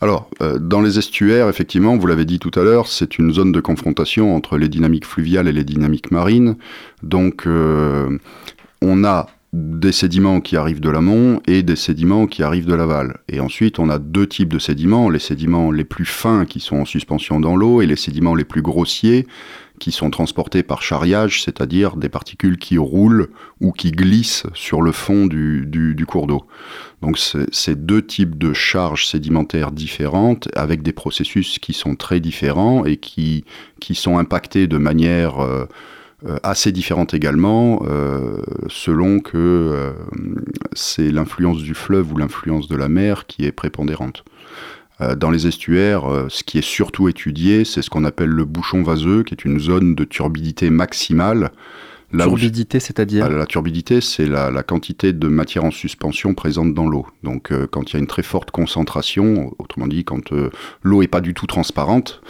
Alors, dans les estuaires, effectivement, vous l'avez dit tout à l'heure, c'est une zone de confrontation entre les dynamiques fluviales et les dynamiques marines. Donc, on a des sédiments qui arrivent de l'amont et des sédiments qui arrivent de l'aval. Et ensuite, on a deux types de sédiments, les sédiments les plus fins qui sont en suspension dans l'eau et les sédiments les plus grossiers qui sont transportés par charriage, c'est-à-dire des particules qui roulent ou qui glissent sur le fond du, cours d'eau. Donc c'est deux types de charges sédimentaires différentes avec des processus qui sont très différents et qui, qui sont impactés de manière... Euh, assez différente également, selon que c'est l'influence du fleuve ou l'influence de la mer qui est prépondérante. Dans les estuaires, ce qui est surtout étudié, c'est ce qu'on appelle le bouchon vaseux, qui est une zone de turbidité maximale la turbidité, c'est-à-dire La turbidité, c'est la, quantité de matière en suspension présente dans l'eau. Donc, euh, quand il y a une très forte concentration, autrement dit, quand euh, l'eau est pas du tout transparente,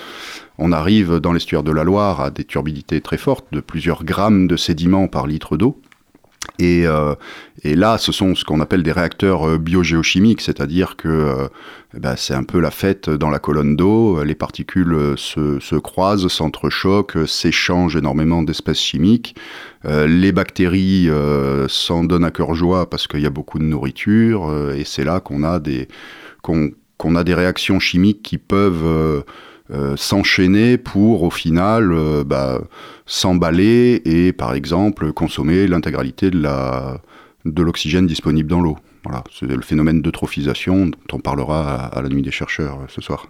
on arrive dans l'estuaire de la Loire à des turbidités très fortes, de plusieurs grammes de sédiments par litre d'eau. Et, euh, là, ce sont ce qu'on appelle des réacteurs euh, biogéochimiques, c'est-à-dire que euh, bah, c'est un peu la fête dans la colonne d'eau, les particules se, se croisent, s'entrechoquent, s'échangent énormément d'espèces chimiques, les bactéries s'en donnent à cœur joie parce qu'il y a beaucoup de nourriture, et c'est là qu'on a des réactions chimiques qui peuvent euh, s'enchaîner pour au final euh, bah, s'emballer et par exemple consommer l'intégralité de la de l'oxygène disponible dans l'eau. Voilà, c'est le phénomène d'eutrophisation dont on parlera à, la nuit des chercheurs euh, ce soir.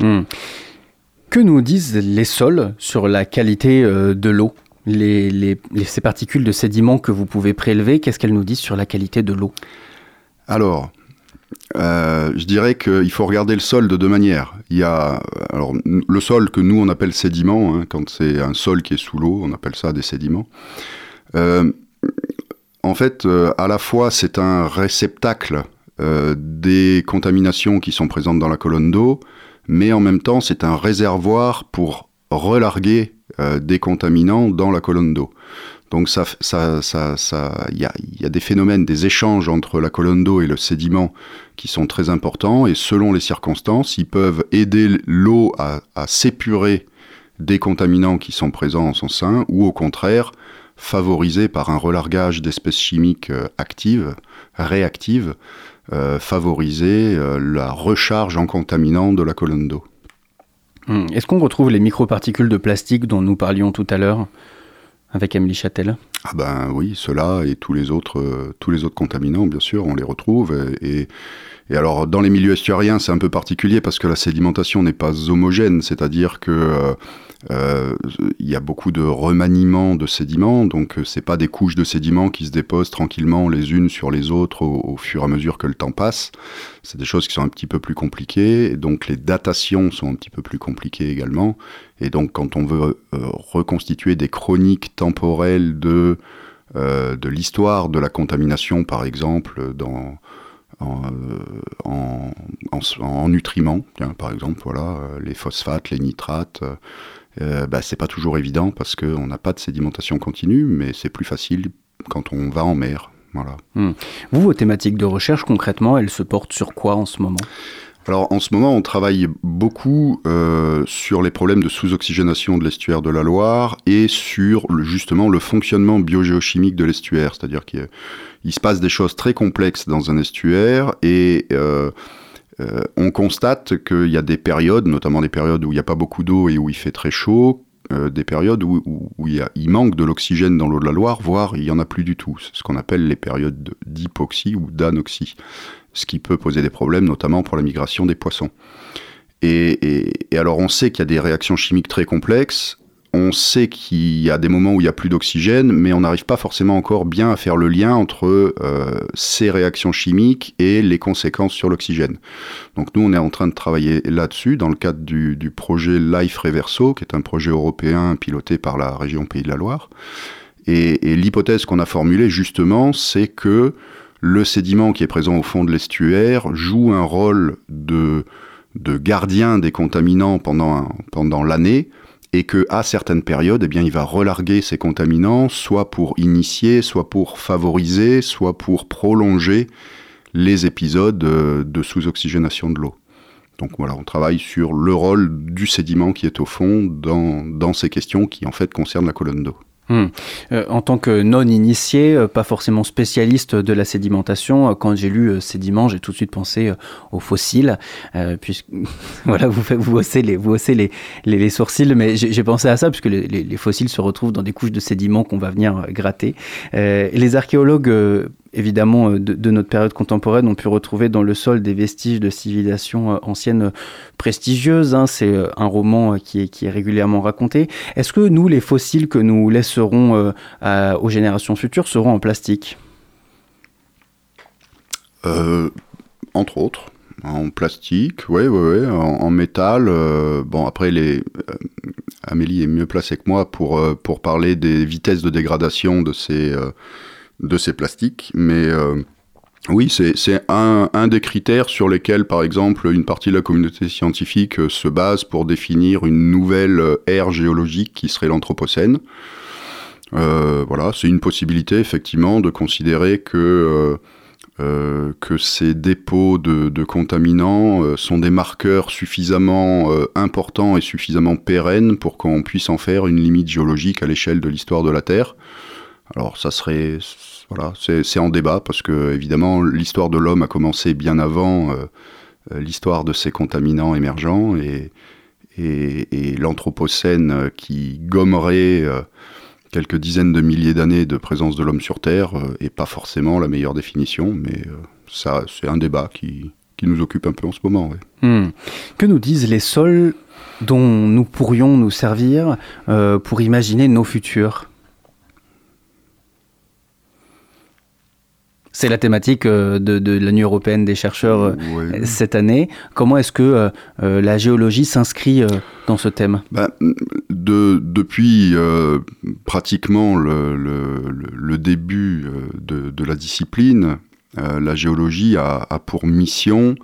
Hmm. Que nous disent les sols sur la qualité de l'eau? Les, Ces particules de sédiments que vous pouvez prélever, qu'est-ce qu'elles nous disent sur la qualité de l'eau? Alors, euh, je dirais qu'il faut regarder le sol de deux manières. Il y a alors le sol que nous on appelle sédiment, hein, quand c'est un sol qui est sous l'eau, on appelle ça des sédiments. Euh, en fait, euh, à la fois c'est un réceptacle des contaminations qui sont présentes dans la colonne d'eau, mais en même temps c'est un réservoir pour relarguer des contaminants dans la colonne d'eau. Donc ça, ça, ça, ça, il y a, des phénomènes, des échanges entre la colonne d'eau et le sédiment qui sont très importants. Et selon les circonstances, ils peuvent aider l'eau à, s'épurer des contaminants qui sont présents en son sein ou au contraire favoriser par un relargage d'espèces chimiques euh, actives, réactives, euh, favoriser euh, la recharge en contaminants de la colonne d'eau. Hum, est-ce qu'on retrouve les microparticules de plastique dont nous parlions tout à l'heure? Avec Emily Châtel Ah ben oui, cela et tous les autres, euh, tous les autres contaminants, bien sûr, on les retrouve. Et, alors, dans les milieux estuariens, c'est un peu particulier parce que la sédimentation n'est pas homogène, c'est-à-dire que euh, euh, il y a beaucoup de remaniement de sédiments, donc c'est pas des couches de sédiments qui se déposent tranquillement les unes sur les autres au, fur et à mesure que le temps passe. C'est des choses qui sont un petit peu plus compliquées, donc les datations sont un petit peu plus compliquées également. Et donc quand on veut reconstituer des chroniques temporelles de de l'histoire de la contamination, par exemple, dans en, en, nutriments, par exemple, voilà, les phosphates, les nitrates, euh, bah, c'est pas toujours évident parce qu'on n'a pas de sédimentation continue, mais c'est plus facile quand on va en mer. Voilà. Hmm. Vous, vos thématiques de recherche, concrètement, elles se portent sur quoi en ce moment? Alors en ce moment, on travaille beaucoup euh, sur les problèmes de sous-oxygénation de l'estuaire de la Loire et sur justement le fonctionnement biogéochimique de l'estuaire. C'est-à-dire qu'il se passe des choses très complexes dans un estuaire et euh, euh, on constate qu'il y a des périodes, notamment des périodes où il n'y a pas beaucoup d'eau et où il fait très chaud, des périodes où, il, manque de l'oxygène dans l'eau de la Loire, voire il n'y en a plus du tout. C'est ce qu'on appelle les périodes d'hypoxie ou d'anoxie, ce qui peut poser des problèmes, notamment pour la migration des poissons. et alors on sait qu'il y a des réactions chimiques très complexes, on sait qu'il y a des moments où il n'y a plus d'oxygène, mais on n'arrive pas forcément encore bien à faire le lien entre euh, ces réactions chimiques et les conséquences sur l'oxygène. Donc nous, on est en train de travailler là-dessus dans le cadre du, projet Life Reverso, qui est un projet européen piloté par la région Pays de la Loire. Et, et l'hypothèse qu'on a formulée justement, c'est que le sédiment qui est présent au fond de l'estuaire joue un rôle de, gardien des contaminants pendant, l'année et que à certaines périodes, eh il va relarguer ces contaminants, soit pour initier, soit pour favoriser, soit pour prolonger les épisodes euh, de sous-oxygénation de l'eau. Donc voilà, on travaille sur le rôle du sédiment qui est au fond dans ces questions qui en fait concernent la colonne d'eau. Hmm. Euh, en tant que non-initié, euh, pas forcément spécialiste de la sédimentation, euh, quand j'ai lu sédiment, j'ai tout de suite pensé aux fossiles, puisque voilà, vous, vous haussez les, sourcils, mais j'ai pensé à ça puisque les, les, fossiles se retrouvent dans des couches de sédiments qu'on va venir gratter. les archéologues évidemment de, notre période contemporaine ont pu retrouver dans le sol des vestiges de civilisations anciennes prestigieuses. Hein. C'est un roman qui est, régulièrement raconté. Est-ce que nous, les fossiles que nous laisserons aux générations futures seront en plastique? Entre autres en plastique, ouais, ouais, ouais en, métal. Euh, bon, après, euh, Amélie est mieux placée que moi pour, euh, pour parler des vitesses de dégradation de ces, de ces plastiques, mais oui, c'est un, des critères sur lesquels, par exemple, une partie de la communauté scientifique se base pour définir une nouvelle ère géologique qui serait l'Anthropocène. voilà, c'est une possibilité, effectivement, de considérer que euh, que ces dépôts de, contaminants euh, sont des marqueurs suffisamment euh, importants et suffisamment pérennes pour qu'on puisse en faire une limite géologique à l'échelle de l'histoire de la Terre. Alors ça serait, voilà, c'est en débat parce que évidemment l'histoire de l'homme a commencé bien avant l'histoire de ces contaminants émergents et, et, l'anthropocène qui gommerait quelques dizaines de milliers d'années de présence de l'homme sur Terre euh, pas forcément la meilleure définition, mais euh, ça, c'est un débat qui, qui, nous occupe un peu en ce moment. Hmm. Que nous disent les sols dont nous pourrions nous servir euh, pour imaginer nos futurs? C'est la thématique euh, de, la nuit européenne des chercheurs euh, cette année. Comment est-ce que euh, la géologie s'inscrit dans ce thème? Ben, de, Depuis pratiquement le, début de, la discipline, la géologie a, a, pour mission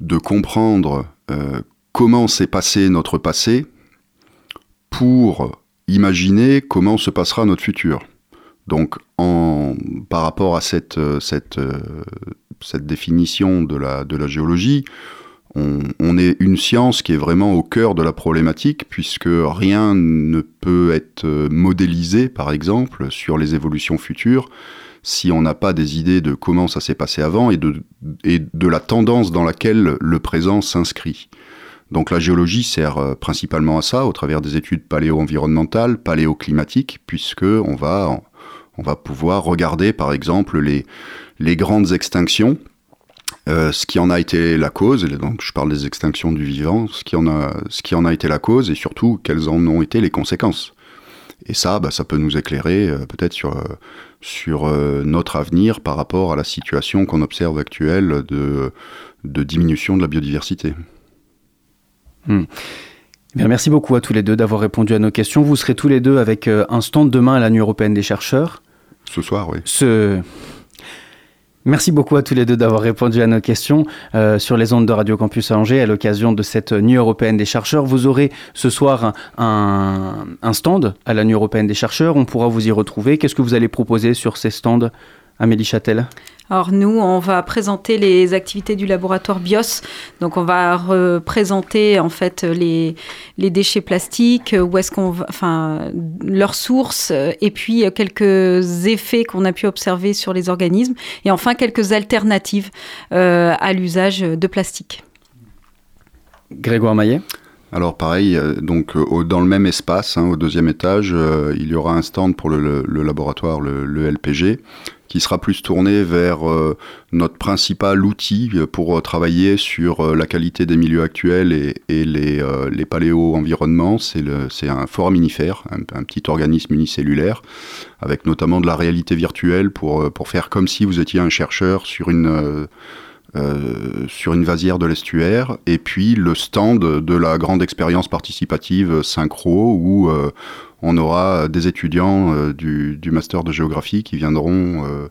de comprendre comment s'est passé notre passé pour imaginer comment se passera notre futur. Donc, par rapport à cette, euh, euh, définition de la, géologie, on, est une science qui est vraiment au cœur de la problématique, puisque rien ne peut être euh, modélisé, par exemple, sur les évolutions futures, si on n'a pas des idées de comment ça s'est passé avant et de, et de la tendance dans laquelle le présent s'inscrit. Donc la géologie sert principalement à ça, au travers des études paléo-environnementales, paléoclimatiques, puisque on va on va pouvoir regarder par exemple les, grandes extinctions, euh, ce qui en a été la cause, donc je parle des extinctions du vivant, ce qui, en a, été la cause et surtout quelles en ont été les conséquences. Et ça, bah, ça peut nous éclairer euh, peut-être sur, euh, notre avenir par rapport à la situation qu'on observe actuelle de, diminution de la biodiversité. Hmm. Eh merci beaucoup à tous les deux d'avoir répondu à nos questions. Vous serez tous les deux avec un stand demain à la européenne des chercheurs. Ce soir, oui. Merci beaucoup à tous les deux d'avoir répondu à nos questions euh, sur les ondes de Radio Campus à Angers à l'occasion de cette Nuit européenne des chercheurs. Vous aurez ce soir un, un, stand à la Nuit européenne des chercheurs. On pourra vous y retrouver. Qu'est-ce que vous allez proposer sur ces stands, Amélie Châtel alors nous, on va présenter les activités du laboratoire BIOS. Donc on va représenter en fait les, les déchets plastiques, où est-ce qu'on enfin leurs sources, et puis quelques effets qu'on a pu observer sur les organismes, et enfin quelques alternatives euh, à l'usage de plastique. Grégoire Maillet alors pareil, euh, donc dans le même espace, hein, au deuxième étage, euh, il y aura un stand pour le, laboratoire, le, le, LPG, qui sera plus tourné vers euh, notre principal outil pour euh, travailler sur euh, la qualité des milieux actuels et, les, paléo-environnements. C'est un forum unifère, un, petit organisme unicellulaire, avec notamment de la réalité virtuelle pour, pour faire comme si vous étiez un chercheur sur une... sur une vasière de l'estuaire, et puis le stand de la grande expérience participative Synchro, où on aura des étudiants euh, du, master de géographie qui viendront euh,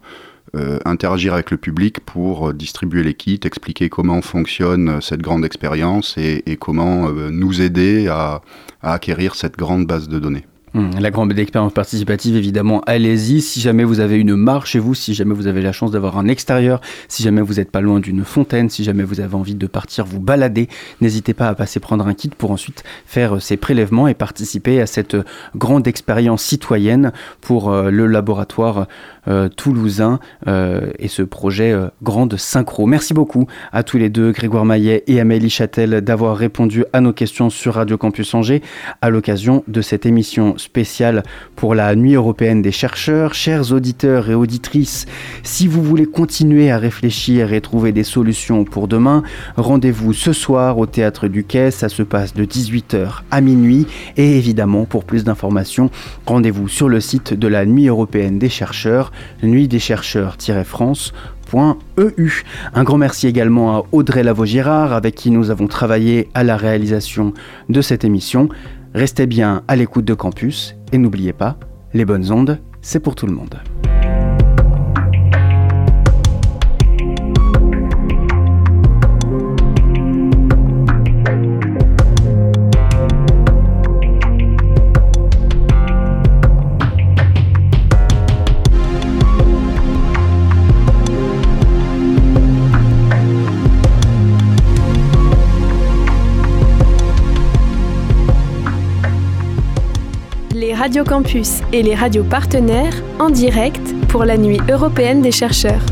euh, interagir avec le public pour distribuer les kits, expliquer comment fonctionne cette grande expérience et, comment nous aider à acquérir cette grande base de données. Hum, la grande expérience participative, évidemment, allez-y. Si jamais vous avez une mare chez vous, si jamais vous avez la chance d'avoir un extérieur, si jamais vous n'êtes pas loin d'une fontaine, si jamais vous avez envie de partir vous balader, n'hésitez pas à passer prendre un kit pour ensuite faire euh, ces prélèvements et participer à cette euh, grande expérience citoyenne pour euh, le laboratoire toulousain et ce projet Grande Synchro. Merci beaucoup à tous les deux, Grégoire Maillet et Amélie Châtel, d'avoir répondu à nos questions sur Radio Campus Angers à l'occasion de cette émission spéciale pour la Nuit européenne des chercheurs. Chers auditeurs et auditrices, si vous voulez continuer à réfléchir et trouver des solutions pour demain, rendez-vous ce soir au Théâtre du Quai. Ça se passe de 18h à minuit. Et évidemment, pour plus d'informations, rendez-vous sur le site de la Nuit européenne des chercheurs, nuit des chercheurs-france EU. Un grand merci également à Audrey Lavaux-Girard avec qui nous avons travaillé à la réalisation de cette émission. Restez bien à l'écoute de Campus et n'oubliez pas, les bonnes ondes, c'est pour tout le monde. Radio Campus et les radios partenaires en direct pour la Nuit européenne des chercheurs.